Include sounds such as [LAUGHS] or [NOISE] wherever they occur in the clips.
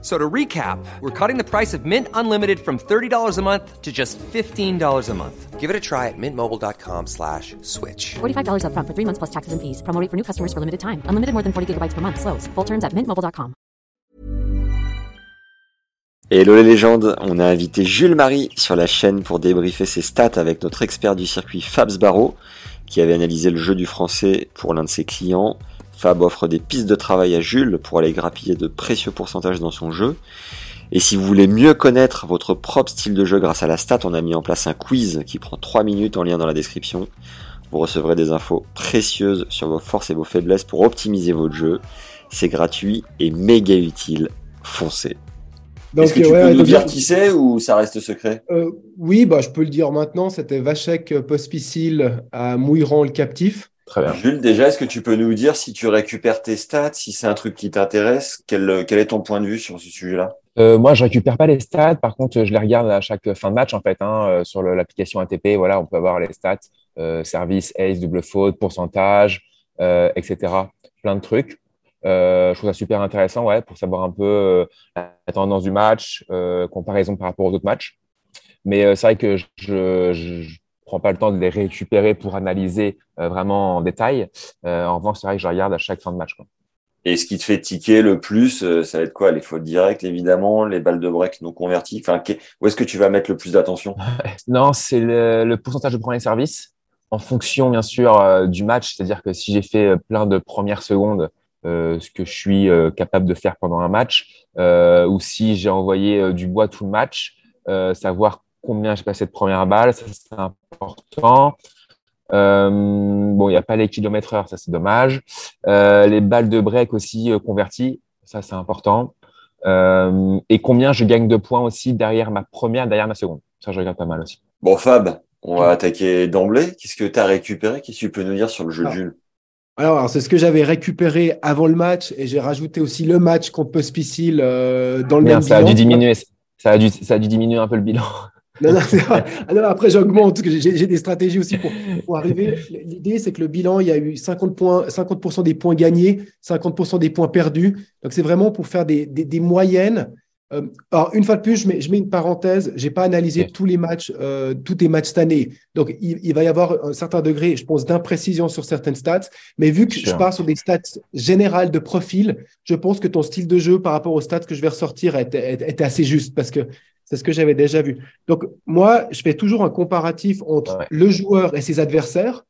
So to recap, we're cutting the price of Mint Unlimited from $30 a month to just $15 a month. Give it a try at mintmobile.com slash switch. $45 up front for three months plus taxes and fees. Promo rate for new customers for limited time. Unlimited more than 40 gigabytes per month. Slows. Full terms at mintmobile.com. Hello les légendes, on a invité Jules Marie sur la chaîne pour débriefer ses stats avec notre expert du circuit Fabs Barreau, qui avait analysé le jeu du français pour l'un de ses clients. Fab offre des pistes de travail à Jules pour aller grappiller de précieux pourcentages dans son jeu. Et si vous voulez mieux connaître votre propre style de jeu grâce à la stat, on a mis en place un quiz qui prend 3 minutes en lien dans la description. Vous recevrez des infos précieuses sur vos forces et vos faiblesses pour optimiser votre jeu. C'est gratuit et méga utile. Foncez. Est-ce que tu peux nous dire qui c'est ou ça reste secret? Euh, Oui, bah, je peux le dire maintenant. C'était Vachek Pospicil à Mouilleran le Captif. Très bien. Jules, déjà, est-ce que tu peux nous dire si tu récupères tes stats, si c'est un truc qui t'intéresse, quel, quel est ton point de vue sur ce sujet-là? Euh, moi, je récupère pas les stats. Par contre, je les regarde à chaque fin de match, en fait, hein, euh, sur l'application ATP. Voilà, on peut avoir les stats, euh, service, ace, double faute, pourcentage, euh, etc. Plein de trucs. Euh, je trouve ça super intéressant, ouais, pour savoir un peu euh, la tendance du match, comparaison par rapport aux autres matchs. Mais c'est vrai que je, je, prends pas le temps de les récupérer pour analyser euh, vraiment en détail. Euh, en revanche, c'est vrai que je regarde à chaque fin de match. Quoi. Et ce qui te fait ticker le plus, euh, ça va être quoi? Les fautes directes, évidemment, les balles de break non converties? Enfin, où est-ce que tu vas mettre le plus d'attention? [LAUGHS] Non, c'est le, le, pourcentage de premiers services en fonction, bien sûr, du match. C'est-à-dire que si j'ai fait plein de premières secondes, ce que je suis capable de faire pendant un match, ou si j'ai envoyé du bois tout le match, savoir combien j'ai passé de première balle, ça c'est important. Euh, bon, il n'y a pas les kilomètres heure, ça c'est dommage. Euh, les balles de break aussi euh, converties, ça c'est important. Euh, et combien je gagne de points aussi derrière ma première, derrière ma seconde. Ça, je regarde pas mal aussi. Bon, Fab, on va attaquer d'emblée. Qu'est-ce que tu as récupéré? Qu'est-ce que tu peux nous dire sur le jeu de Jules? Alors, alors c'est ce que j'avais récupéré avant le match et j'ai rajouté aussi le match contre Pospicil euh, dans le Bien, même ça a dû diminuer. Ça a dû, ça a dû diminuer un peu le bilan. Non, non, alors après, j'augmente, j'ai des stratégies aussi pour, pour arriver. L'idée, c'est que le bilan, il y a eu 50%, points, 50 des points gagnés, 50% des points perdus. Donc, c'est vraiment pour faire des, des, des moyennes. Euh, alors, une fois de plus, je mets, je mets une parenthèse. Je n'ai pas analysé tous les matchs, euh, tous les matchs cette année. Donc, il, il, va y avoir un certain degré, je pense, d'imprécision sur certaines stats. Mais vu que sure. je pars sur des stats générales de profil, je pense que ton style de jeu par rapport aux stats que je vais ressortir est, est, est assez juste parce que c'est ce que j'avais déjà vu. Donc, moi, je fais toujours un comparatif entre ouais. le joueur et ses adversaires.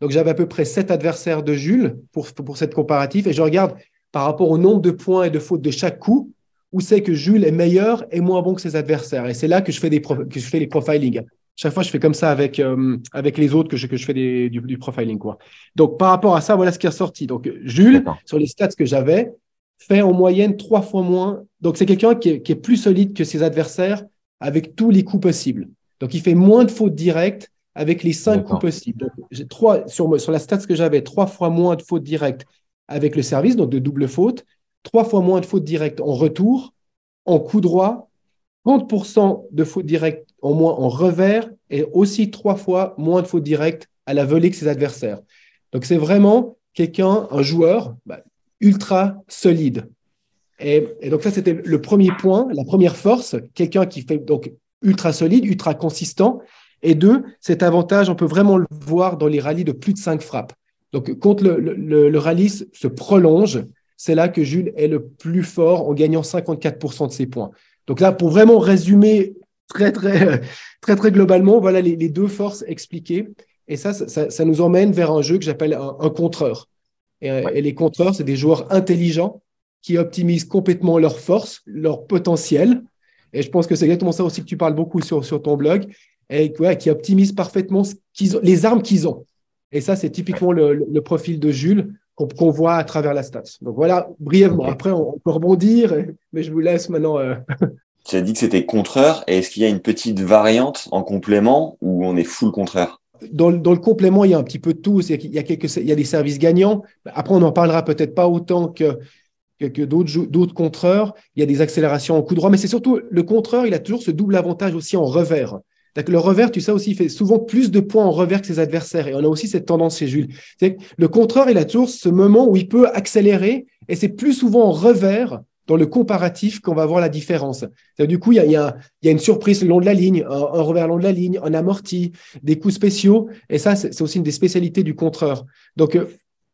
Donc, j'avais à peu près sept adversaires de Jules pour, pour cette comparatif et je regarde par rapport au nombre de points et de fautes de chaque coup où c'est que Jules est meilleur et moins bon que ses adversaires. Et c'est là que je fais, des que je fais les profiling. Chaque fois, je fais comme ça avec, euh, avec les autres que je, que je fais des, du, du, profiling. Quoi. Donc, par rapport à ça, voilà ce qui est ressorti. Donc, Jules, sur les stats que j'avais, fait en moyenne trois fois moins. Donc, c'est quelqu'un qui, qui, est plus solide que ses adversaires avec tous les coups possibles. Donc, il fait moins de fautes directes avec les cinq coups possibles. Donc, j'ai trois, sur, sur la stats que j'avais, trois fois moins de fautes directes avec le service, donc de double faute, trois fois moins de fautes directes en retour, en coup droit, 30% de fautes directes en moins en revers et aussi trois fois moins de fautes directes à la volée que ses adversaires. Donc, c'est vraiment quelqu'un, un joueur bah, ultra solide. Et, donc ça, c'était le premier point, la première force, quelqu'un qui fait donc ultra solide, ultra consistant. Et deux, cet avantage, on peut vraiment le voir dans les rallyes de plus de cinq frappes. Donc quand le, rallye se prolonge, c'est là que Jules est le plus fort en gagnant 54% de ses points. Donc là, pour vraiment résumer très, très, très, très globalement, voilà les, deux forces expliquées. Et ça, ça, ça, nous emmène vers un jeu que j'appelle un, un contreur. Et, ouais. et les contreurs, c'est des joueurs intelligents qui optimisent complètement leurs forces, leur potentiel. Et je pense que c'est exactement ça aussi que tu parles beaucoup sur, sur ton blog, et ouais, qui optimisent parfaitement ce ont, les armes qu'ils ont. Et ça, c'est typiquement le, le, profil de Jules qu'on qu voit à travers la stats. Donc voilà, brièvement. Après, on, peut rebondir, mais je vous laisse maintenant. Euh... Tu as dit que c'était contreur. Et est-ce qu'il y a une petite variante en complément ou on est full contraire? Dans, le complément, il y a un petit peu de tout. Il y a, il y a des services gagnants. Après, on n'en parlera peut-être pas autant que, que, d'autres contreurs. Il y a des accélérations en coup droit, mais c'est surtout le contreur, il a toujours ce double avantage aussi en revers. Le revers, tu sais aussi, il fait souvent plus de points en revers que ses adversaires. Et on a aussi cette tendance chez Jules. Le contreur, il a toujours ce moment où il peut accélérer, et c'est plus souvent en revers dans le comparatif qu'on va voir la différence. Du coup, il y, a, une surprise le long de la ligne, un, revers le long de la ligne, un amorti, des coups spéciaux. Et ça, c'est aussi une des spécialités du contreur. Donc, euh,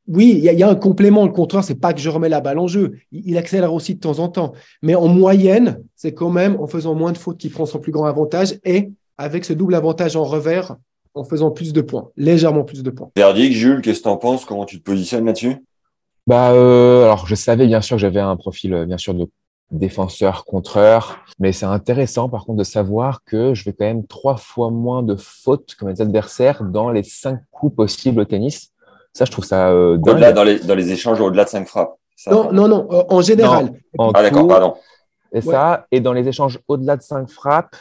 oui, il y, a un complément. Le contreur, c'est pas que je remets la balle en jeu. Il, accélère aussi de temps en temps. Mais en moyenne, c'est quand même en faisant moins de fautes qu'il prend son plus grand avantage et avec ce double avantage en revers en faisant plus de points, légèrement plus de points. Verdict, Jules, qu'est-ce que tu en penses? Comment tu te positionnes là-dessus? Bah, euh, alors je savais bien sûr que j'avais un profil euh, bien sûr de défenseur contreur, mais c'est intéressant par contre de savoir que je vais quand même trois fois moins de fautes que mes adversaires dans les cinq coups possibles au tennis. Ça, je trouve ça euh, Au-delà dans les, dans les échanges au-delà de cinq frappes. non, non, non, en général. ah d'accord, pardon. Et ça, et dans les échanges au-delà de cinq frappes,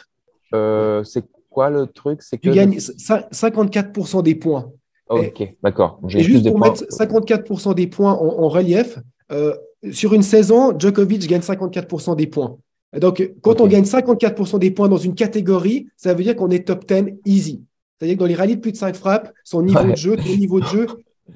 euh, c'est quoi le truc? C'est que tu gagnes 54% des points. Ok, d'accord. Et juste pour mettre 54% des points en, relief, euh, sur une saison, Djokovic gagne 54% des points. Donc, quand on gagne 54% des points dans une catégorie, ça veut dire qu'on est top 10 easy. C'est-à-dire que dans les rallyes de plus de 5 frappes, son niveau de jeu, ton niveau de jeu,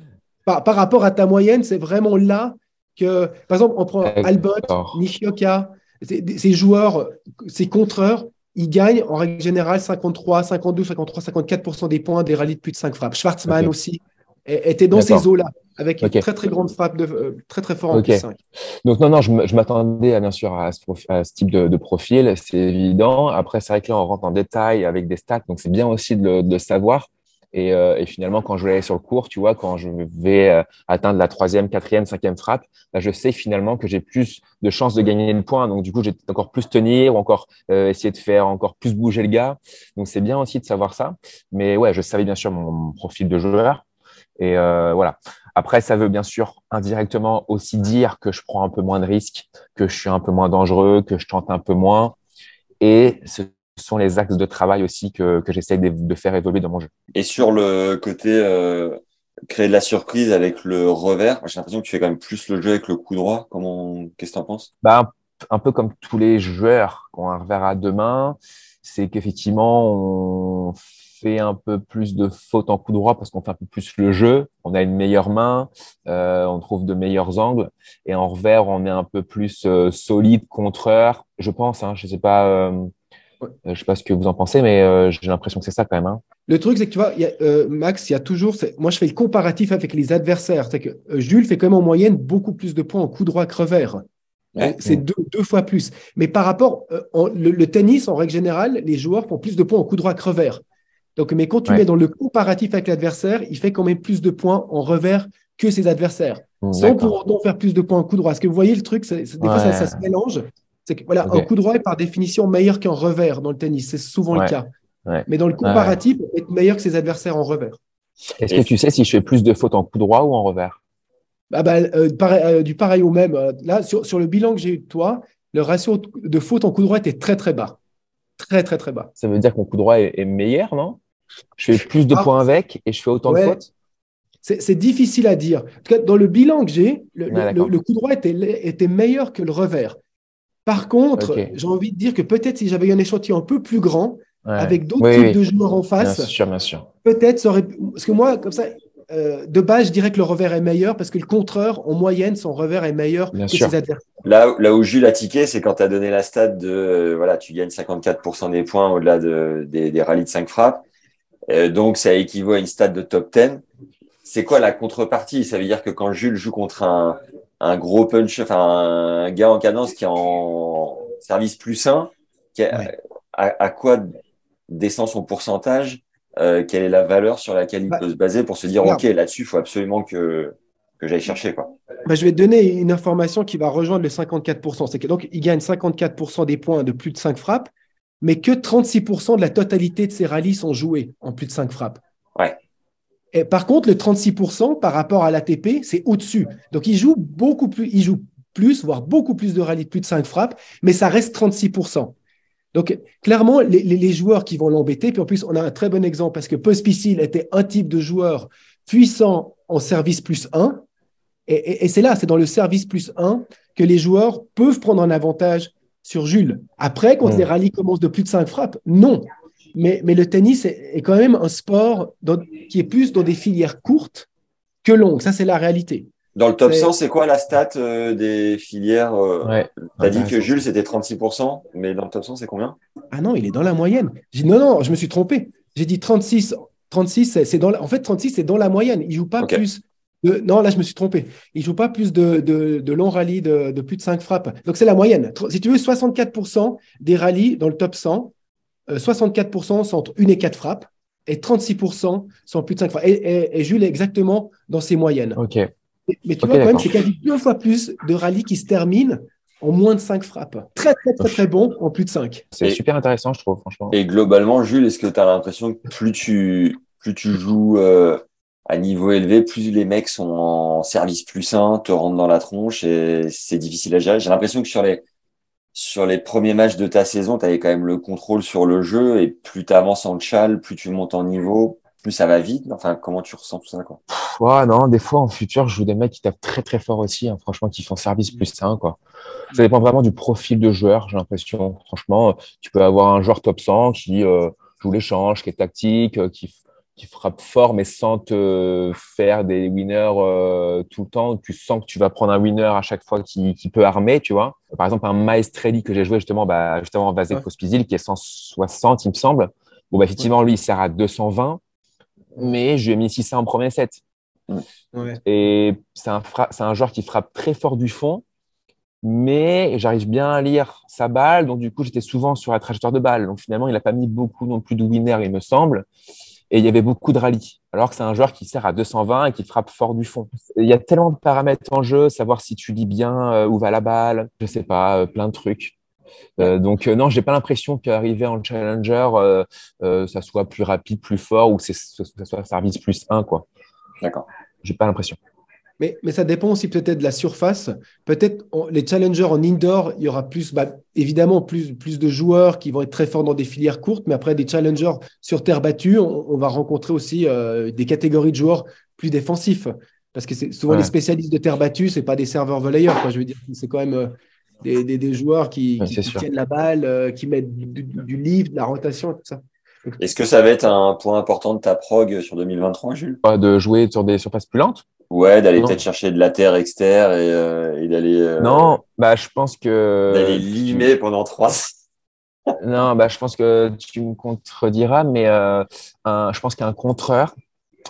[LAUGHS] par, rapport à ta moyenne, c'est vraiment là que, par exemple, on prend Albot, Nishioka, ces joueurs, ces contreurs, il gagne en règle générale 53, 52, 53, 54% des points des rallyes de plus de 5 frappes. Schwarzman aussi était dans ces eaux-là, avec une très très grande frappe, de, euh, très très fort en plus 5. Donc non, non, je m'attendais bien sûr à ce, type de, profil, c'est évident. Après, c'est vrai que là, on rentre en détail avec des stats, donc c'est bien aussi de le savoir. Euh, et, finalement, quand je vais aller sur le cours, tu vois, quand je vais euh, atteindre la troisième, quatrième, cinquième frappe, là, je sais finalement que j'ai plus de chances de gagner le point. Donc, du coup, j'ai encore plus tenir ou encore euh, essayer de faire encore plus bouger le gars. Donc, c'est bien aussi de savoir ça. Mais ouais, je savais bien sûr mon, profil de joueur. Et voilà. Après, ça veut bien sûr indirectement aussi dire que je prends un peu moins de risques, que je suis un peu moins dangereux, que je tente un peu moins. Et ce sont les axes de travail aussi que, que j'essaie de, faire évoluer dans mon jeu. Et sur le côté euh, créer de la surprise avec le revers, j'ai l'impression que tu fais quand même plus le jeu avec le coup droit. Comment, qu'est-ce que tu en penses? Bah, un, peu comme tous les joueurs qui ont un revers à deux mains, c'est qu'effectivement, on fait un peu plus de fautes en coup droit parce qu'on fait un peu plus le jeu, on a une meilleure main, euh, on trouve de meilleurs angles, et en revers, on est un peu plus euh, solide, contreur, je pense, hein, je sais pas euh, euh, je ne sais pas ce que vous en pensez, mais euh, j'ai l'impression que c'est ça quand même. Hein. Le truc, c'est que tu vois, euh, Max, il y a toujours. Moi, je fais le comparatif avec les adversaires. C'est que Jules fait quand même en moyenne beaucoup plus de points en coup droit que revers. C'est deux, fois plus. Mais par rapport, le, tennis, en règle générale, les joueurs font plus de points en coup droit que revers. Donc, mais quand tu mets dans le comparatif avec l'adversaire, il fait quand même plus de points en revers que ses adversaires, sans pour autant faire plus de points en coup droit. Est-ce que vous voyez le truc Des fois, ça, se mélange. C'est que voilà, un coup droit est par définition meilleur qu'un revers dans le tennis. C'est souvent le cas. Mais dans le comparatif, on est meilleur que ses adversaires en revers. Est-ce que tu sais si je fais plus de fautes en coup droit ou en revers? Bah, bah euh, euh, Du pareil au même. Euh, là, sur, sur le bilan que j'ai eu de toi, le ratio de fautes en coup droit était très très bas. Très très très bas. Ça veut dire que mon coup droit est, meilleur, non? Je fais plus de ah, points avec et je fais autant de fautes? C'est difficile à dire. En tout cas, dans le bilan que j'ai, le, le, coup droit était, était meilleur que le revers. Par contre, j'ai envie de dire que peut-être si j'avais un échantillon un peu plus grand, avec d'autres types de joueurs en face, bien sûr, bien sûr. peut-être ça aurait. Parce que moi, comme ça, euh, de base, je dirais que le revers est meilleur parce que le contreur, en moyenne, son revers est meilleur que ses adversaires. Là, là où Jules a tiqué, c'est quand tu as donné la stat de euh, voilà, tu gagnes 54% des points au-delà de, des, des rallyes de 5 frappes. Euh, donc, ça équivaut à une stat de top 10. C'est quoi la contrepartie? Ça veut dire que quand Jules joue contre un, un gros punch, enfin un gars en cadence qui est en service plus sain, à, quoi descend son pourcentage euh, Quelle est la valeur sur laquelle il bah, peut se baser pour se dire ok là-dessus, il faut absolument que que j'aille chercher quoi. Bah, je vais te donner une information qui va rejoindre le 54%. C'est que donc il gagne 54% des points de plus de 5 frappes, mais que 36% de la totalité de ses rallyes sont joués en plus de 5 frappes. Ouais par contre, le 36% par rapport à l'ATP, c'est au-dessus. Donc, il joue beaucoup plus, il joue plus, voire beaucoup plus de rallyes de plus de 5 frappes, mais ça reste 36%. Donc, clairement, les, joueurs qui vont l'embêter, puis en plus, on a un très bon exemple parce que Pospisil était un type de joueur puissant en service plus 1, Et, c'est là, c'est dans le service plus 1 que les joueurs peuvent prendre un avantage sur Jules. Après, quand les rallyes commencent de plus de 5 frappes, non. Mais, mais le tennis est, quand même un sport qui est plus dans des filières courtes que longues. Ça, c'est la réalité. Dans le top 100, c'est quoi la stat euh, des filières euh, ouais. Tu as dit que Jules, c'était 36%, mais dans le top 100, c'est combien? Ah non, il est dans la moyenne. J'ai non, non, je me suis trompé. J'ai dit 36. 36, c'est dans en fait, 36, c'est dans la moyenne. Il joue pas plus. De... non, là, je me suis trompé. Il joue pas plus de, de, de longs rallyes de, de, plus de 5 frappes. Donc, c'est la moyenne. Si tu veux, 64% des rallyes dans le top 100, 64% euh, sont entre 1 et 4 frappes et 36% sont plus de 5 frappes. Et, et Jules est exactement dans ces moyennes. OK. Mais tu vois, quand même, c'est quasi deux fois plus de rallyes qui se terminent en moins de 5 frappes. Très, très, très, très bon en plus de 5. C'est super intéressant, je trouve, franchement. Et globalement, Jules, est-ce que tu as l'impression que plus tu, plus tu joues euh, à niveau élevé, plus les mecs sont en service plus 1, te rentrent dans la tronche et c'est difficile à gérer? J'ai l'impression que sur les, sur les premiers matchs de ta saison, tu avais quand même le contrôle sur le jeu et plus tu avances en chal, plus tu montes en niveau, plus ça va vite. Enfin, comment tu ressens tout ça quoi? Ouais, non, des fois en futur, je joue des mecs qui tapent très très fort aussi, hein, franchement, qui font service plus 1 quoi. Ça dépend vraiment du profil de joueur, j'ai l'impression. Franchement, tu peux avoir un joueur top 100 qui euh, joue l'échange, qui est tactique, euh, qui, qui frappe fort, mais sans te faire des winners euh, tout le temps. Tu sens que tu vas prendre un winner à chaque fois qui, qui peut armer, tu vois. Par exemple, un Maestrelli que j'ai joué justement, bah, justement en Vasek Pospisil, qui est 160, il me semble. Bon, bah, effectivement, lui, il sert à 220 mais je lui ai mis 600 en premier set. Et c'est un, un joueur qui frappe très fort du fond, mais j'arrive bien à lire sa balle. Donc, du coup, j'étais souvent sur la trajectoire de balle. Donc, finalement, il n'a pas mis beaucoup non plus de winner, il me semble. Et il y avait beaucoup de rallye. Alors que c'est un joueur qui sert à 220 et qui frappe fort du fond. Il y a tellement de paramètres en jeu, savoir si tu lis bien euh, où va la balle, je sais pas, euh, plein de trucs. Euh, donc euh, non, j'ai pas l'impression qu'arriver en challenger, euh, ça soit plus rapide, plus fort ou que ça soit service plus 1 quoi. D'accord. J'ai pas l'impression. Mais, mais, ça dépend aussi peut-être de la surface. Peut-être les challengers en indoor, il y aura plus, bah, évidemment, plus, plus de joueurs qui vont être très forts dans des filières courtes, mais après des challengers sur terre battue, on, va rencontrer aussi des catégories de joueurs plus défensifs. Parce que c'est souvent les spécialistes de terre battue, c'est pas des serveurs volleyeurs. Quoi. Je veux dire, c'est quand même des, joueurs qui, tiennent la balle, euh, qui mettent du, livre, de la rotation, tout ça. Est-ce que ça va être un point important de ta prog sur 2023, Jules? De jouer sur des surfaces plus lentes? Ouais, d'aller peut-être chercher de la terre externe et, euh, d'aller. Euh, non, bah je pense que. D'aller limer pendant trois. [LAUGHS] non, bah je pense que tu me contrediras, mais je pense qu'un contreur.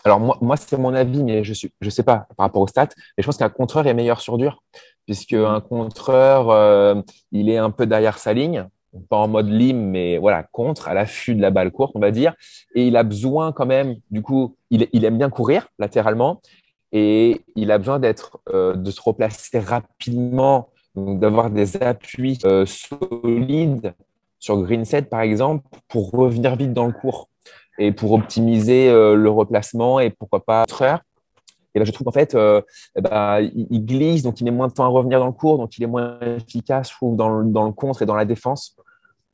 Alors moi, moi c'est mon avis, mais je suis, je sais pas par rapport aux stats, mais je pense qu'un contreur est meilleur sur dur puisque un contreur, euh, il est un peu derrière sa ligne, pas en mode lime, mais voilà, contre, à l'affût de la balle courte, on va dire. Et il a besoin quand même, du coup, il, aime bien courir latéralement, et il a besoin d'être, euh, de se replacer rapidement, d'avoir des appuis euh, solides sur green set, par exemple, pour revenir vite dans le cours et pour optimiser le replacement et pourquoi pas heure et là, je trouve qu'en fait, euh, eh ben, il, glisse, donc il met moins de temps à revenir dans le cours, donc il est moins efficace, je dans le, dans le contre et dans la défense.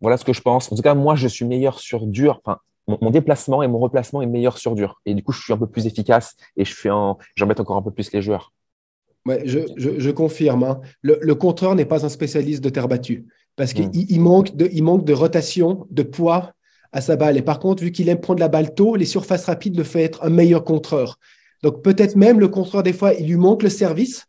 Voilà ce que je pense. En tout cas, moi, je suis meilleur sur dur. Mon, déplacement et mon replacement est meilleur sur dur. Et du coup, je suis un peu plus efficace et je fais j'embête encore un peu plus les joueurs. Ouais, je, je, confirme. Hein. Le, le, contreur n'est pas un spécialiste de terre battue parce qu'il hmm. il manque, de, il manque de rotation, de poids à sa balle. Et par contre, vu qu'il aime prendre la balle tôt, les surfaces rapides le fait être un meilleur contreur. Donc peut-être même le contreur, des fois, il lui manque le service,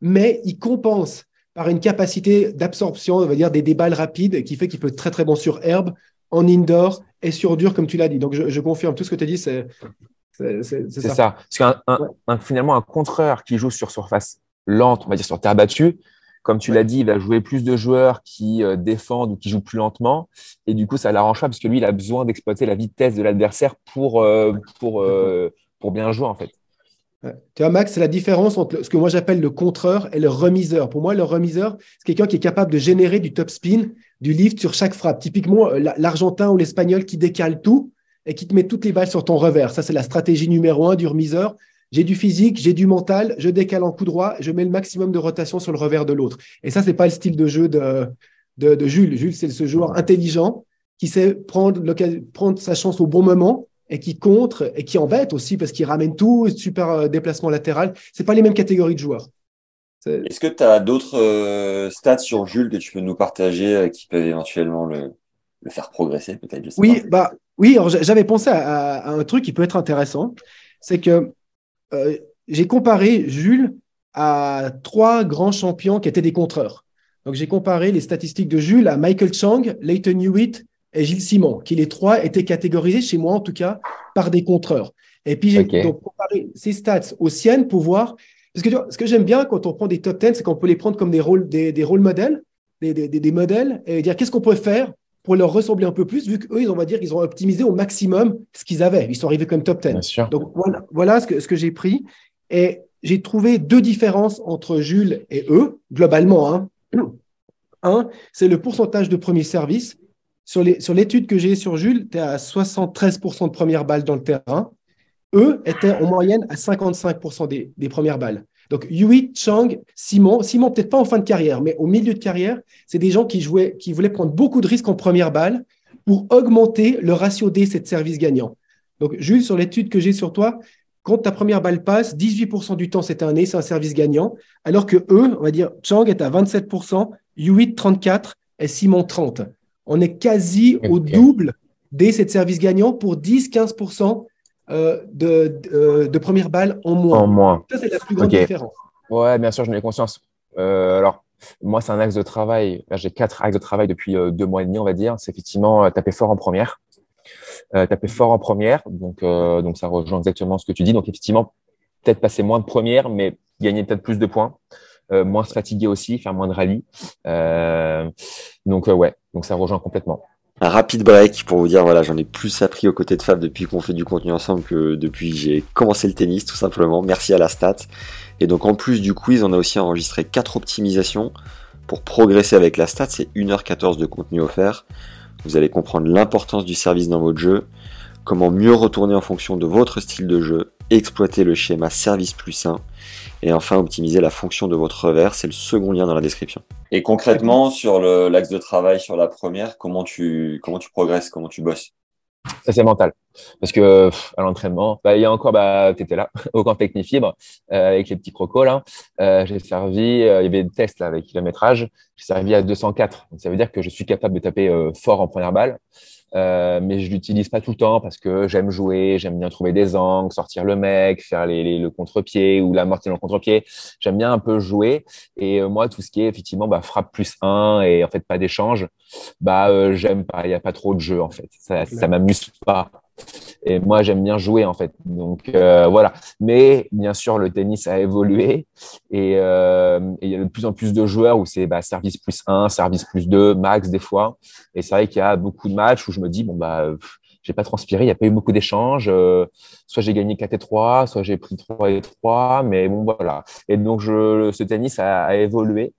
mais il compense par une capacité d'absorption, on va dire, des, balles rapides qui fait qu'il peut être très très bon sur herbe, en indoor et sur dur, comme tu l'as dit. Donc je, confirme, tout ce que tu as dit, c'est c'est ça. Parce qu'un finalement, un contreur qui joue sur surface lente, on va dire sur terre battue, comme tu l'as dit, il va jouer plus de joueurs qui euh, défendent ou qui jouent plus lentement. Et du coup, ça l'arrange pas parce que lui, il a besoin d'exploiter la vitesse de l'adversaire pour, euh, pour, euh, pour bien jouer, en fait. Tu vois, Max, c'est la différence entre ce que moi j'appelle le contreur et le remiseur. Pour moi, le remiseur, c'est quelqu'un qui est capable de générer du top spin, du lift sur chaque frappe. Typiquement, euh, l'Argentin ou l'Espagnol qui décale tout et qui te met toutes les balles sur ton revers. Ça, c'est la stratégie numéro un du remiseur. J'ai du physique, j'ai du mental, je décale en coup droit, je mets le maximum de rotation sur le revers de l'autre. Et ça, c'est pas le style de jeu de, de, Jules. Jules, c'est ce joueur intelligent qui sait prendre, prendre sa chance au bon moment et qui contre et qui embête aussi parce qu'il ramène tout, super euh, déplacement latéral. C'est pas les mêmes catégories de joueurs. Est-ce que tu as d'autres euh, stats sur Jules que tu peux nous partager euh, qui peuvent éventuellement le, faire progresser peut-être Oui, bah oui. j'avais pensé à, un truc qui peut être intéressant, c'est que j'ai comparé Jules à trois grands champions qui étaient des contreurs. Donc j'ai comparé les statistiques de Jules à Michael Chang, Leighton Hewitt et Gilles Simon, qui les trois étaient catégorisés, chez moi en tout cas, par des contreurs. Et puis j'ai comparé ces stats aux siennes pour voir. Parce que ce que j'aime bien quand on prend des top 10, c'est qu'on peut les prendre comme des rôles, des, des rôles modèles, des, des, des, modèles, et dire qu'est-ce qu'on pourrait faire pour leur ressembler un peu plus, vu qu'eux, on va dire qu'ils ont optimisé au maximum ce qu'ils avaient. Ils sont arrivés comme top 10. Donc voilà, voilà ce que, ce que j'ai pris. Et j'ai trouvé deux différences entre Jules et eux, globalement. Hein. Un, c'est le pourcentage de premier service sur l'étude que j'ai sur Jules, tu es à 73% de premières balles dans le terrain. Eux étaient en moyenne à 55% des, premières balles. Donc, Yui, Chang, Simon, Simon peut-être pas en fin de carrière, mais au milieu de carrière, c'est des gens qui, jouaient, qui voulaient prendre beaucoup de risques en première balle pour augmenter le ratio D, de service gagnant. Donc, Jules, sur l'étude que j'ai sur toi, quand ta première balle passe, 18% du temps, c'est un A, c'est un service gagnant, alors que eux, on va dire, Chang est à 27%, Yui 34% et Simon 30% on est quasi au double des de services gagnants pour 10-15% euh, de, euh, de, première balle en moins. En moins. Ça, c'est la plus grande différence. Ouais, bien sûr, j'en ai conscience. Euh, alors, moi, c'est un axe de travail. J'ai quatre axes de travail depuis deux mois et demi, on va dire. C'est effectivement taper fort en première. taper fort en première. Donc, donc, ça rejoint exactement ce que tu dis. Donc, effectivement, peut-être passer moins de première, mais gagner peut-être plus de points. moins se fatiguer aussi, faire moins de rallye. donc, ouais, donc ça rejoint complètement. Un rapide break pour vous dire, voilà, j'en ai plus appris aux côtés de Fab depuis qu'on fait du contenu ensemble que depuis que j'ai commencé le tennis, tout simplement. Merci à la stat. Et donc en plus du quiz, on a aussi enregistré quatre optimisations pour progresser avec la stat. C'est 1h14 de contenu offert. Vous allez comprendre l'importance du service dans votre jeu, comment mieux retourner en fonction de votre style de jeu, exploiter le schéma service plus 1 et enfin, optimiser la fonction de votre revers, c'est le second lien dans la description. Et concrètement, sur l'axe de travail sur la première, comment tu, comment tu progresses, comment tu bosses? Ça, c'est mental. Parce que à l'entraînement, bah, il y a encore, bah, tu étais là, [LAUGHS] au camp Technifibre, euh, avec les petits crocos. là. Euh, j'ai servi, euh, il y avait des tests là, avec kilométrage, j'ai servi à 204. Donc, ça veut dire que je suis capable de taper euh, fort en première balle. Euh, mais je l'utilise pas tout le temps parce que j'aime jouer, j'aime bien trouver des angles, sortir le mec, faire les, le contre-pied ou l'amortir dans le contre-pied. J'aime bien un peu jouer. Et euh, moi, tout ce qui est effectivement bah, frappe plus 1 et en fait pas d'échange, bah euh, j'aime pas. Il y a pas trop de jeu en fait. Ça, ça m'amuse pas. Et moi, j'aime bien jouer en fait. Donc euh, voilà. Mais bien sûr, le tennis a évolué euh, et, il y a de plus en plus de joueurs où c'est bah, service plus 1, service plus 2, max des fois. Et c'est vrai qu'il y a beaucoup de matchs où je me dis bon bah j'ai pas transpiré, il n'y a pas eu beaucoup d'échanges. Euh, soit j'ai gagné 4 et 3, soit j'ai pris 3 et 3, mais bon voilà. Et donc je, ce tennis a, a évolué.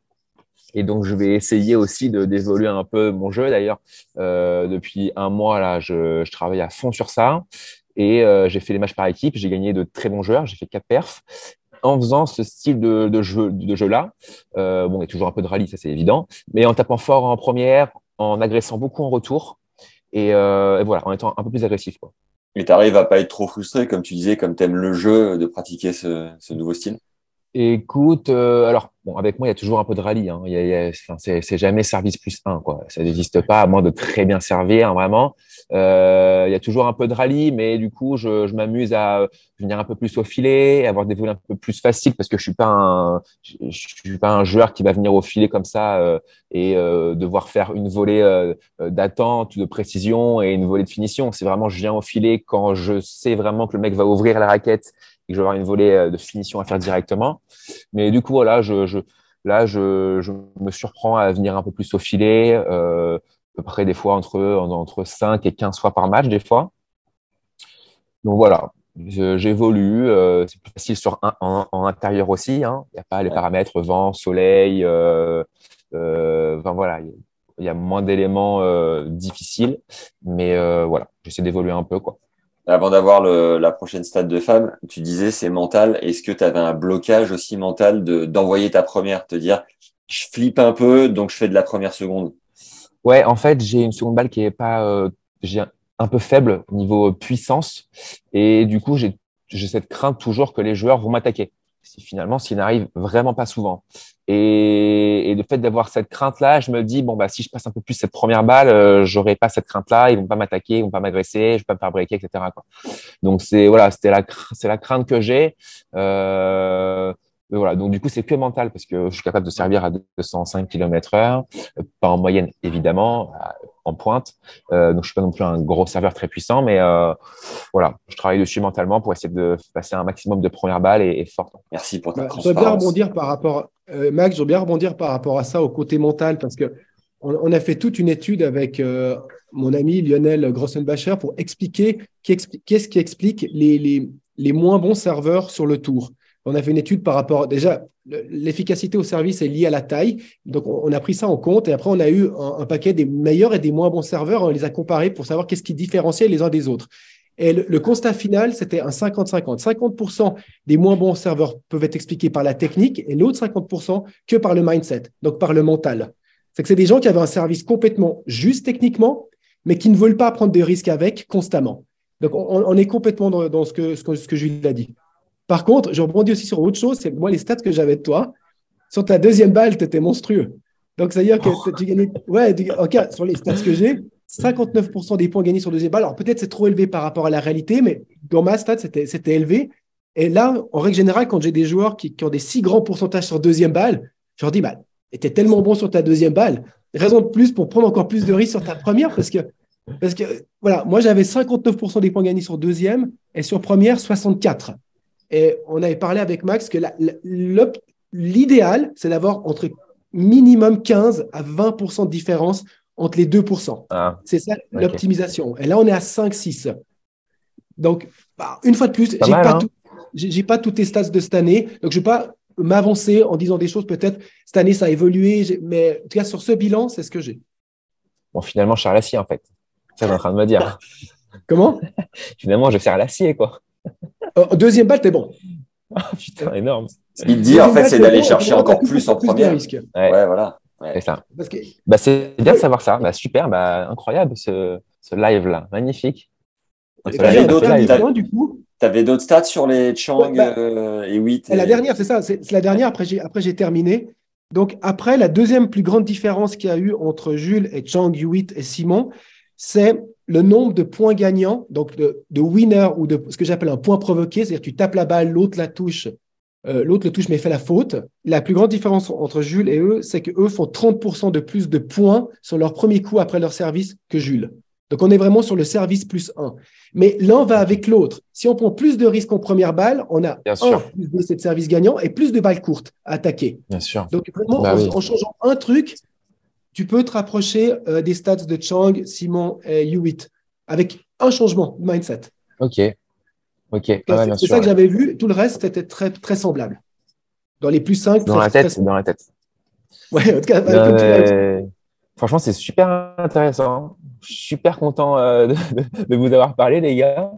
Et donc, je vais essayer aussi de d'évoluer un peu mon jeu. D'ailleurs, euh, depuis un mois, là, je, je, travaille à fond sur ça. Et euh, j'ai fait les matchs par équipe. J'ai gagné de très bons joueurs. J'ai fait quatre perfs en faisant ce style de, de jeu, de jeu là. Euh, bon, il y a toujours un peu de rallye, ça c'est évident. Mais en tapant fort en première, en agressant beaucoup en retour. Et, euh, et voilà, en étant un peu plus agressif. Quoi. Mais tu arrives à pas être trop frustré, comme tu disais, comme tu aimes le jeu, de pratiquer ce, ce nouveau style? Écoute, euh, alors bon, avec moi, il y a toujours un peu de rallye. Hein. c'est jamais service plus 1, quoi. Ça n'existe pas, à moins de très bien servir, vraiment. Euh, il y a toujours un peu de rallye, mais du coup, je, je m'amuse à venir un peu plus au filet, avoir des volets un peu plus faciles, parce que je suis pas un, je, suis pas un joueur qui va venir au filet comme ça euh, et euh, devoir faire une volée euh, d'attente, de précision et une volée de finition. C'est vraiment, je viens au filet quand je sais vraiment que le mec va ouvrir la raquette et que je vais avoir une volée euh, de finition à faire directement. Mais du coup, voilà, je, je là, je, je, me surprends à venir un peu plus au filet, euh, à peu près des fois entre, entre 5 et 15 fois par match, des fois. Donc voilà, j'évolue. Euh, c'est plus facile sur un, en, intérieur aussi. Il hein. n'y a pas les paramètres vent, soleil. Euh, euh, enfin voilà, il y a moins d'éléments euh, difficiles. Mais euh, voilà, j'essaie d'évoluer un peu. quoi. Avant d'avoir la prochaine stade de femme, tu disais c'est mental. Est-ce que tu avais un blocage aussi mental de d'envoyer ta première, te dire je flippe un peu, donc je fais de la première seconde? Ouais, en fait, j'ai une seconde balle qui est pas. Euh, j'ai un peu faible niveau puissance. Et du coup, j'ai cette crainte toujours que les joueurs vont m'attaquer. Si finalement, s'il n'arrive vraiment pas souvent. Et, le fait d'avoir cette crainte-là, je me dis, bon, bah, si je passe un peu plus cette première balle, euh, j'aurai pas cette crainte-là, ils vont pas m'attaquer, ils vont pas m'agresser, je vais pas me faire breaker, etc. Quoi. Donc, c'est, voilà, c'était la, c'est la crainte que j'ai. Euh, mais voilà, donc du coup, c'est que mental parce que je suis capable de servir à 205 km heure, euh, pas en moyenne évidemment, en pointe. Euh, donc je suis pas non plus un gros serveur très puissant, mais euh, voilà, je travaille dessus mentalement pour essayer de passer un maximum de premières balles et, et fort. Merci pour ta bah, Je bien rebondir par rapport, euh, Max, je veux bien rebondir par rapport à ça au côté mental parce que on, a fait toute une étude avec euh, mon ami Lionel Grossenbacher pour expliquer qu'est-ce qui explique les, les, les moins bons serveurs sur le tour. On a fait une étude par rapport, déjà, l'efficacité au service est liée à la taille. Donc, on a pris ça en compte et après, on a eu un, paquet des meilleurs et des moins bons serveurs. On les a comparés pour savoir qu'est-ce qui différenciait les uns des autres. Et le, constat final, c'était un 50-50. 50%, des moins bons serveurs peuvent être expliqués par la technique et l'autre 50% que par le mindset, donc par le mental. C'est que c'est des gens qui avaient un service complètement juste techniquement, mais qui ne veulent pas prendre des risques avec constamment. Donc, on, est complètement dans, ce, que, ce, que, ce que Jules a dit. Par contre, je rebondis aussi sur autre chose, c'est moi, les stats que j'avais de toi, sur ta deuxième balle, tu étais monstrueux. Donc, c'est-à-dire que tu gagnais, ouais, sur les stats que j'ai, 59% des points gagnés sur deuxième balle. Alors, peut-être c'est trop élevé par rapport à la réalité, mais dans ma stat, c'était élevé. Et là, en règle générale, quand j'ai des joueurs qui, ont des si grands pourcentages sur deuxième balle, je leur dis, bah, tu tellement bon sur ta deuxième balle, raison de plus pour prendre encore plus de risques sur ta première, parce que, parce que voilà, moi, j'avais 59% des points gagnés sur deuxième et sur première, 64. Et on avait parlé avec Max que l'idéal, c'est d'avoir entre minimum 15 à 20% de différence entre les 2 ah, C'est ça l'optimisation. Et là, on est à 5-6. Donc, bah, une fois de plus, je n'ai pas, hein. pas tous tes stats de cette année. Donc, je ne vais pas m'avancer en disant des choses. Peut-être cette année, ça a évolué. Mais en tout cas, sur ce bilan, c'est ce que j'ai. Bon, finalement, je sers à l'acier, en fait. C'est ce que en train de me dire. [LAUGHS] Comment? Finalement, je sers à l'acier, quoi. Euh, deuxième balle, t'es bon. Ah, putain, énorme. Ce qu'il dit, en fait, c'est d'aller chercher encore plus, en première. Ouais. voilà. C'est ça. Bah, c'est bien de savoir ça. Bah, super, bah, incroyable ce, ce live-là. Magnifique. Tu avais d'autres stats sur les Chang bah, euh, et 8 La dernière, c'est ça. C'est la dernière. Après, j'ai terminé. Donc, après, la deuxième plus grande différence qu'il y a eu entre Jules et Chang, Hewitt et Simon, c'est le nombre de points gagnants, donc de, winner ou de ce que j'appelle un point provoqué, c'est-à-dire tu tapes la balle, l'autre la touche, euh, l'autre le touche mais fait la faute. La plus grande différence entre Jules et eux, c'est qu'eux font 30% de plus de points sur leur premier coup après leur service que Jules. Donc on est vraiment sur le service plus 1. Mais l'un va avec l'autre. Si on prend plus de risques en première balle, on a un plus de service gagnant et plus de balles courtes à attaquer. Bien sûr. Donc vraiment, bah en, changeant un truc, tu peux te rapprocher euh, des stats de Chang, Simon et Hewitt avec un changement de mindset. Ok. Ok. Ah c'est ça que j'avais vu. Tout le reste était très, très semblable. Dans les plus 5. Dans la tête, dans la tête. Ouais, en tout cas, franchement, c'est super intéressant. Je suis super content euh, [LAUGHS] de, vous avoir parlé, les gars.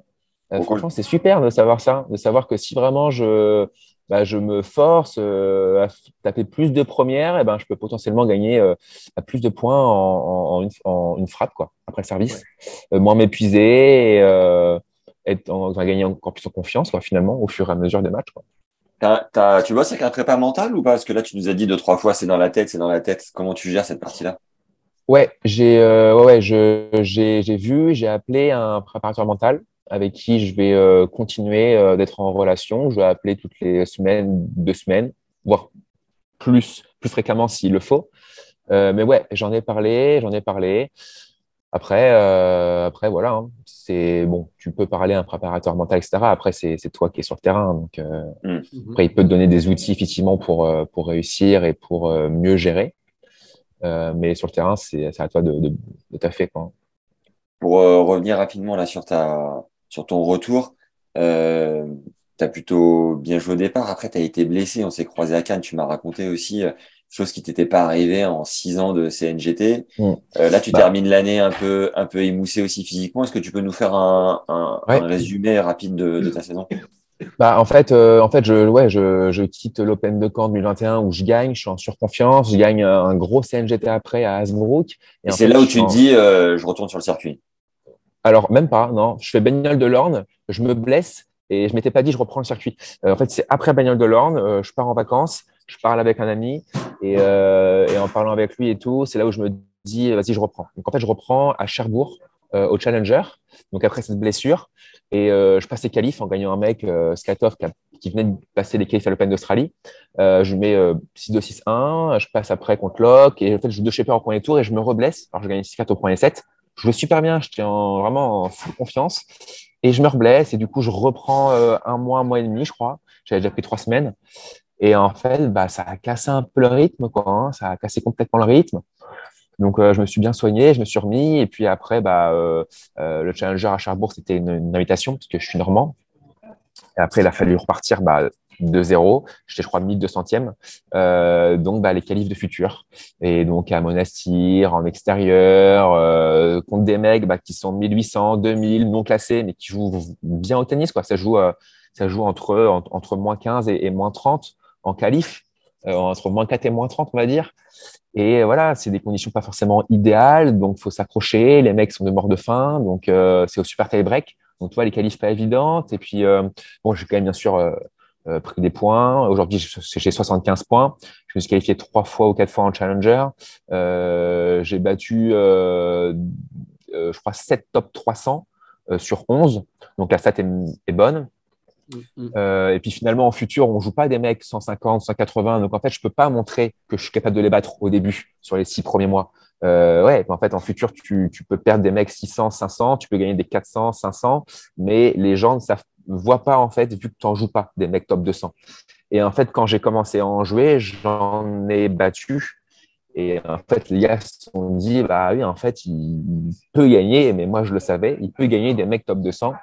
Euh, franchement, c'est super de savoir ça, de savoir que si vraiment je, bah, je me force euh, à taper plus de premières, et ben, je peux potentiellement gagner euh, plus de points en, une, frappe quoi, après le service. Euh, moins m'épuiser et être en, gagner encore plus en confiance quoi, finalement au fur et à mesure des matchs. Quoi. tu vois, c'est qu'un prépa mental ou pas? Parce que là, tu nous as dit deux, trois fois, c'est dans la tête, c'est dans la tête. Comment tu gères cette partie-là? Ouais, j'ai ouais, j'ai vu, j'ai appelé un préparateur mental avec qui je vais euh, continuer euh, d'être en relation. Je vais appeler toutes les semaines, deux semaines, voire plus, plus fréquemment s'il le faut. Euh, mais ouais, j'en ai parlé, j'en ai parlé. Après, après voilà, hein, c'est bon. Tu peux parler à un préparateur mental, etc. Après, c'est toi qui es sur le terrain. Donc, mm. après, il peut te donner des outils effectivement pour pour réussir et pour mieux gérer. mais sur le terrain, c'est à toi de, de, de taffer. Quoi. Pour revenir rapidement là sur ta sur ton retour, euh, tu as plutôt bien joué au départ. Après, tu as été blessé. On s'est croisé à Cannes. Tu m'as raconté aussi euh, chose qui t'était pas arrivée en six ans de CNGT. Mm. Euh, là, tu bah. termines l'année un peu, un peu émoussé aussi physiquement. Est-ce que tu peux nous faire un, un, résumé rapide de, de, ta saison? Bah, en fait, euh, en fait, je, ouais, je, je quitte l'Open de Caen 2021 où je gagne, je suis en surconfiance, je gagne un gros CNGT après à Hasbrook. Et, c'est là où tu te dis, euh, je retourne sur le circuit. Alors, même pas, non. Je fais Bagnole de l'Orne, je me blesse et je m'étais pas dit je reprends le circuit. en fait, c'est après Bagnole de l'Orne, je pars en vacances, je parle avec un ami et, et en parlant avec lui et tout, c'est là où je me dis vas-y, je reprends. Donc, en fait, je reprends à Cherbourg au Challenger. Donc, après cette blessure, et je passe les qualifs en gagnant un mec, Skatov, qui, qui, venait de passer les qualifs à l'Open d'Australie. je mets 6-2, 6-1. Je passe après contre Locke. Et en fait, je joue deux shaper au premier tour et je me reblesse. Alors, je gagne 6-4 au premier set. Je joue super bien. Tiens vraiment en full confiance. Et je me reblesse. Et du coup, je reprends un mois, un mois et demi, je crois. J'avais déjà pris trois semaines. Et en fait, bah, ça a cassé un peu le rythme, quoi. Hein. Ça a cassé complètement le rythme. Donc, euh, je me suis bien soigné, je me suis remis. Et puis après, bah, euh, euh, le Challenger à Cherbourg, c'était une, invitation parce que je suis normand. Et après, il a fallu repartir bah, de zéro. J'étais, je crois, 1200e. Euh, donc, bah, les qualifs de futur. Et donc, à Monastir, en extérieur, euh, contre des mecs bah, qui sont 1800, 2000, non classés, mais qui jouent bien au tennis. Quoi. Ça, joue, ça joue entre, entre, moins 15 et, moins 30 en qualif. entre moins 4 et moins 30, on va dire. Et voilà, c'est des conditions pas forcément idéales, donc faut s'accrocher. Les mecs sont de mort de faim, donc euh, c'est au super tie break. Donc toi, les qualifs pas évidentes. Et puis euh, bon, j'ai quand même bien sûr euh, pris des points. Aujourd'hui, j'ai 75 points. Je me suis qualifié trois fois ou quatre fois en challenger. j'ai battu, je crois, 7 top 300 sur 11. Donc la stat est, est bonne. Mm, mm. Euh, et puis finalement, en futur, on joue pas des mecs 150, 180. Donc en fait, je peux pas montrer que je suis capable de les battre au début, sur les six premiers mois. Euh, ouais, en fait, en futur, tu, tu, peux perdre des mecs 600, 500, tu peux gagner des 400, 500, mais les gens ne savent, voient pas en fait vu que tu n'en joues pas des mecs top 200. Et en fait, quand j'ai commencé à en jouer, j'en ai battu et en fait, les gars se dit, bah oui, en fait, il, peut gagner, mais moi je le savais, il peut gagner des mecs top 200.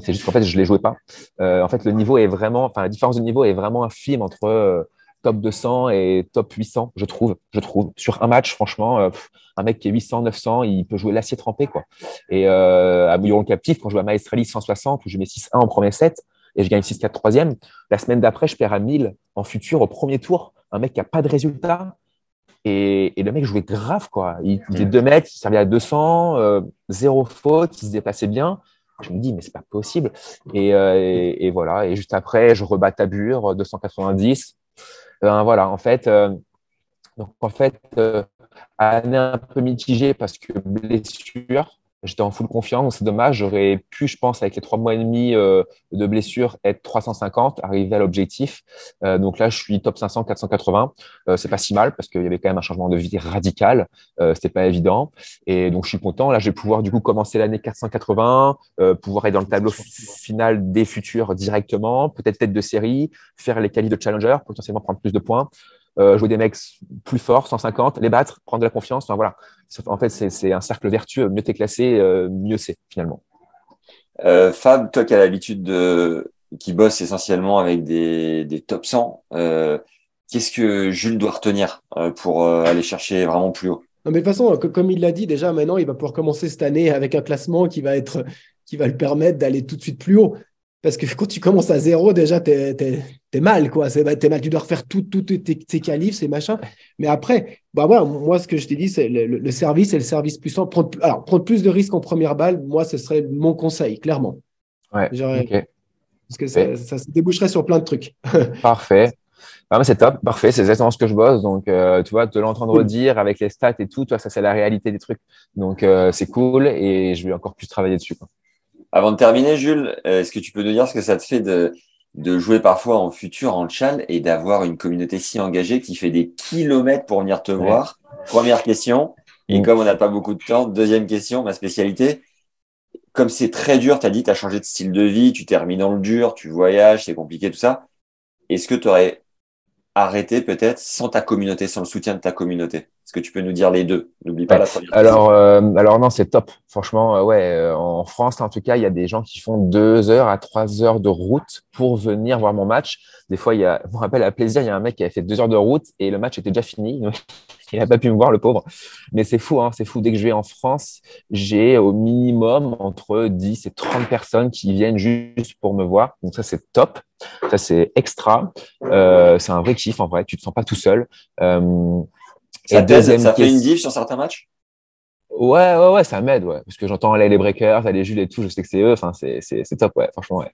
C'est juste qu'en fait, je les jouais pas. Euh, en fait, le niveau est vraiment, enfin, la différence de niveau est vraiment infime entre euh, top 200 et top 800, je trouve. Je trouve. Sur un match, franchement, euh, un mec qui est 800, 900, il peut jouer l'acier trempé, quoi. Et à Bouillon Captif, quand je joue à Maestrali 160, où je mets 6-1 en premier set et je gagne 6-4 troisième, la semaine d'après, je perds à 1000 en futur au premier tour. Un mec qui a pas de résultat, et, et, le mec jouait grave, quoi. Il faisait 2 mètres, il servait à 200, euh, zéro faute, il se déplaçait bien. Je me dis, mais c'est pas possible. Et, euh, et, voilà. Et juste après, je rebats Tabure, 290. Ben, voilà, en fait, euh, donc en fait, année un peu mitigée parce que blessure. J'étais en full confiance, c'est dommage. J'aurais pu, je pense, avec les trois mois et demi euh, de blessure, être 350, arriver à l'objectif. Euh, donc là, je suis top 500, 480. Euh, c'est pas si mal parce qu'il y avait quand même un changement de vie radical. Euh, C'était pas évident. Et donc, je suis content. Là, je vais pouvoir du coup commencer l'année 480, euh, pouvoir être dans le tableau final des futurs directement, peut-être tête de série, faire les qualifs de challenger, potentiellement prendre plus de points euh, jouer des mecs plus forts, 150, les battre, prendre de la confiance. Enfin, voilà. En fait, c'est un cercle vertueux. Mieux t'es classé, euh, mieux c'est finalement. Euh, Fab, toi qui as l'habitude de, qui bosse essentiellement avec des, des top 100, euh, qu'est-ce que Jules doit retenir euh, pour euh, aller chercher vraiment plus haut? Non, mais de toute façon, comme il l'a dit déjà, maintenant, il va pouvoir commencer cette année avec un classement qui va être, qui va le permettre d'aller tout de suite plus haut. Parce que quand tu commences à zéro, déjà, tu es, mal, quoi. Es mal. Tu dois refaire tout, tout, tes, tes qualifs, ces machins. Mais après, bah voilà, moi, ce que je t'ai dit, c'est le, service et le service puissant. Prendre, alors, prendre plus de risques en première balle, moi, ce serait mon conseil, clairement. Ouais. Parce que ça, ça, se déboucherait sur plein de trucs. [LAUGHS] Parfait. Ah, c'est top, parfait, c'est exactement ce que je bosse. Donc, euh, tu vois, te l'entendre dire avec les stats et tout, toi, ça, c'est la réalité des trucs. Donc, euh, c'est cool et je vais encore plus travailler dessus. Quoi. Avant de terminer, Jules, euh, est-ce que tu peux nous dire ce que ça te fait de, de jouer parfois en futur en chal et d'avoir une communauté si engagée qui fait des kilomètres pour venir te voir Première question. Et mm. comme on n'a pas beaucoup de temps, deuxième question, ma spécialité. Comme c'est très dur, tu as dit, tu as changé de style de vie, tu t'es remis dans le dur, tu voyages, c'est compliqué, tout ça. Est-ce que tu aurais arrêter peut-être sans ta communauté, sans le soutien de ta communauté Est-ce que tu peux nous dire les deux? N'oublie pas la première. Alors, euh, alors non, c'est top. Franchement, euh, ouais. Euh, en France, en tout cas, il y a des gens qui font deux heures à trois heures de route pour venir voir mon match. Des fois, il y a, je me rappelle à plaisir, il y a un mec qui avait fait deux heures de route et le match était déjà fini. Il n'a pas pu me voir, le pauvre. Mais c'est fou, hein, c'est fou. Dès que je vais en France, j'ai au minimum entre 10 et 30 personnes qui viennent juste pour me voir. Donc ça, c'est top. Ça, c'est extra. Euh, c'est un vrai kiff, en vrai. Tu te sens pas tout seul. Euh, ça, et deuxième ça fait une diff sur certains matchs? Ouais, ouais, ouais, ça m'aide, ouais. Parce que j'entends les breakers, les Jules et tout, je sais que c'est eux. Enfin, c'est, top, ouais, franchement, ouais.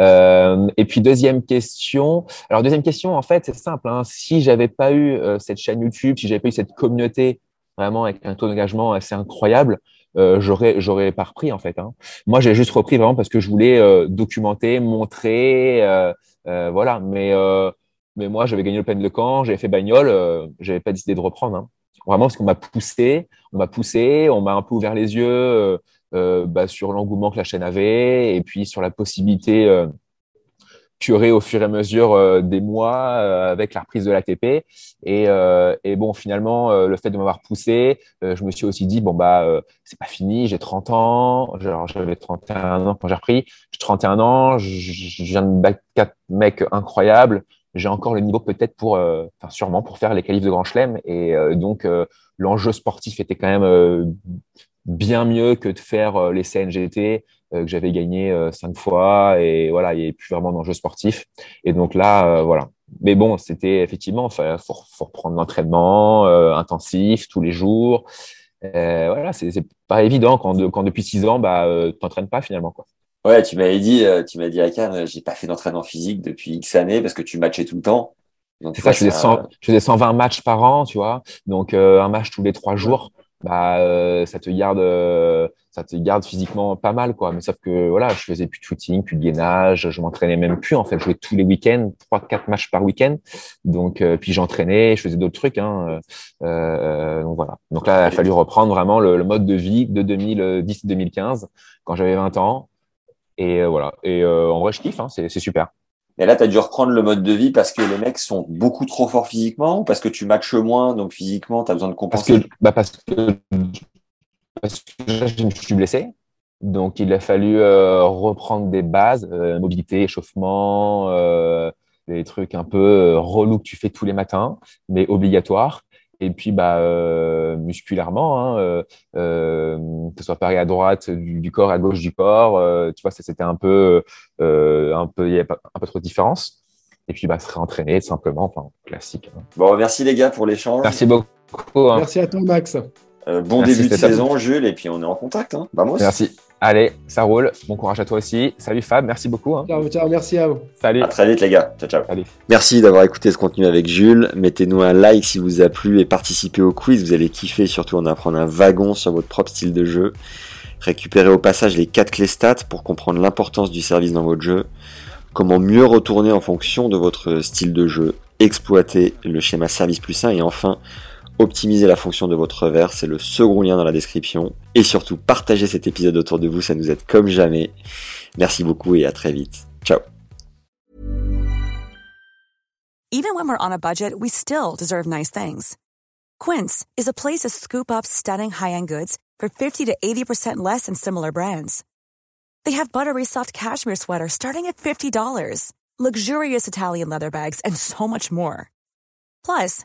Euh, et puis, deuxième question. Alors, deuxième question, en fait, c'est simple. Hein. Si j'avais pas eu euh, cette chaîne YouTube, si j'avais pas eu cette communauté vraiment avec un taux d'engagement assez incroyable, euh, j'aurais, j'aurais pas repris, en fait. Hein. Moi, j'ai juste repris vraiment parce que je voulais euh, documenter, montrer, euh, voilà. Mais, mais moi, j'avais gagné le Pen de Camp, j'avais fait bagnole, j'avais pas décidé de reprendre. Hein. Vraiment parce qu'on m'a poussé, on m'a poussé, on m'a un peu ouvert les yeux euh, euh, bah, sur l'engouement que la chaîne avait et puis sur la possibilité euh, aurait au fur et à mesure euh, des mois avec la reprise de l'ATP. Et, et bon, finalement, le fait de m'avoir poussé, je me suis aussi dit bon bah c'est pas fini, j'ai 30 ans, j'avais 31 ans quand j'ai repris, j'ai 31 ans, je viens de battre quatre mecs incroyables j'ai encore le niveau peut-être pour, euh, enfin sûrement pour faire les qualifs de Grand Chelem. Et euh, donc euh, l'enjeu sportif était quand même bien mieux que de faire les CNGT que j'avais gagné cinq fois. Et voilà, il n'y avait plus vraiment d'enjeu sportif. Et donc là, voilà. Mais bon, c'était effectivement, il faut, reprendre l'entraînement intensif tous les jours. voilà, c'est pas évident quand, quand depuis six ans, bah, tu n'entraînes pas finalement. Quoi. Ouais, tu m'avais dit, euh, tu m'as dit à Cannes, j'ai pas fait d'entraînement physique depuis X années parce que tu matchais tout le temps. Donc, ça, je faisais, 100, je faisais 120 matchs par an, tu vois. Donc, euh, un match tous les trois jours, bah, euh, ça te garde, ça te garde physiquement pas mal, quoi. Mais sauf que, voilà, je faisais plus de footing, plus de gainage, je m'entraînais même plus, en fait. Je jouais tous les week-ends, trois, quatre matchs par week-end. Donc, puis j'entraînais, je faisais d'autres trucs, hein. donc voilà. Donc là, il a fallu reprendre vraiment le, le mode de vie de 2010-2015, quand j'avais 20 ans. Et euh, voilà. Et euh, en vrai, je kiffe, hein, c'est super. Et là, tu as dû reprendre le mode de vie parce que les mecs sont beaucoup trop forts physiquement ou parce que tu matches moins, donc physiquement, tu as besoin de compenser? Parce que, bah parce que, parce que je me suis blessé. Donc, il a fallu euh, reprendre des bases, mobilité, échauffement, euh, des trucs un peu relous que tu fais tous les matins, mais obligatoires. Et puis, bah, euh, musculairement, hein, euh, euh, que ce soit pareil à droite du, du, corps, à gauche du corps, euh, tu vois, ça c'était un peu, euh, un peu, il y avait un peu trop de différence. Et puis, bah, se réentraîner simplement, enfin, classique. Hein. Bon, merci les gars pour l'échange. Merci beaucoup. Hein. Merci à toi, Max. Euh, bon merci, début de saison, Jules, et puis on est en contact. Hein. Vamos. Merci. Allez, ça roule. Bon courage à toi aussi. Salut Fab, merci beaucoup. Hein. Ciao, ciao, merci à vous. Salut. À très vite les gars. Ciao, ciao. Salut. Merci d'avoir écouté ce contenu avec Jules. Mettez-nous un like si vous a plu et participez au quiz. Vous allez kiffer, surtout en apprendre un wagon sur votre propre style de jeu. Récupérez au passage les 4 clés stats pour comprendre l'importance du service dans votre jeu. Comment mieux retourner en fonction de votre style de jeu. Exploiter le schéma service plus 1 et enfin optimiser la fonction de votre revers, c'est le second lien dans la description. Et surtout, partagez cet épisode autour de vous, ça nous aide comme jamais. Merci beaucoup et à très vite. Ciao. Even when we're on a budget, we still deserve nice things. Quince is a place to scoop up stunning high-end goods for 50 to 80% less than similar brands. They have buttery soft cashmere sweaters starting at $50, luxurious Italian leather bags, and so much more. Plus,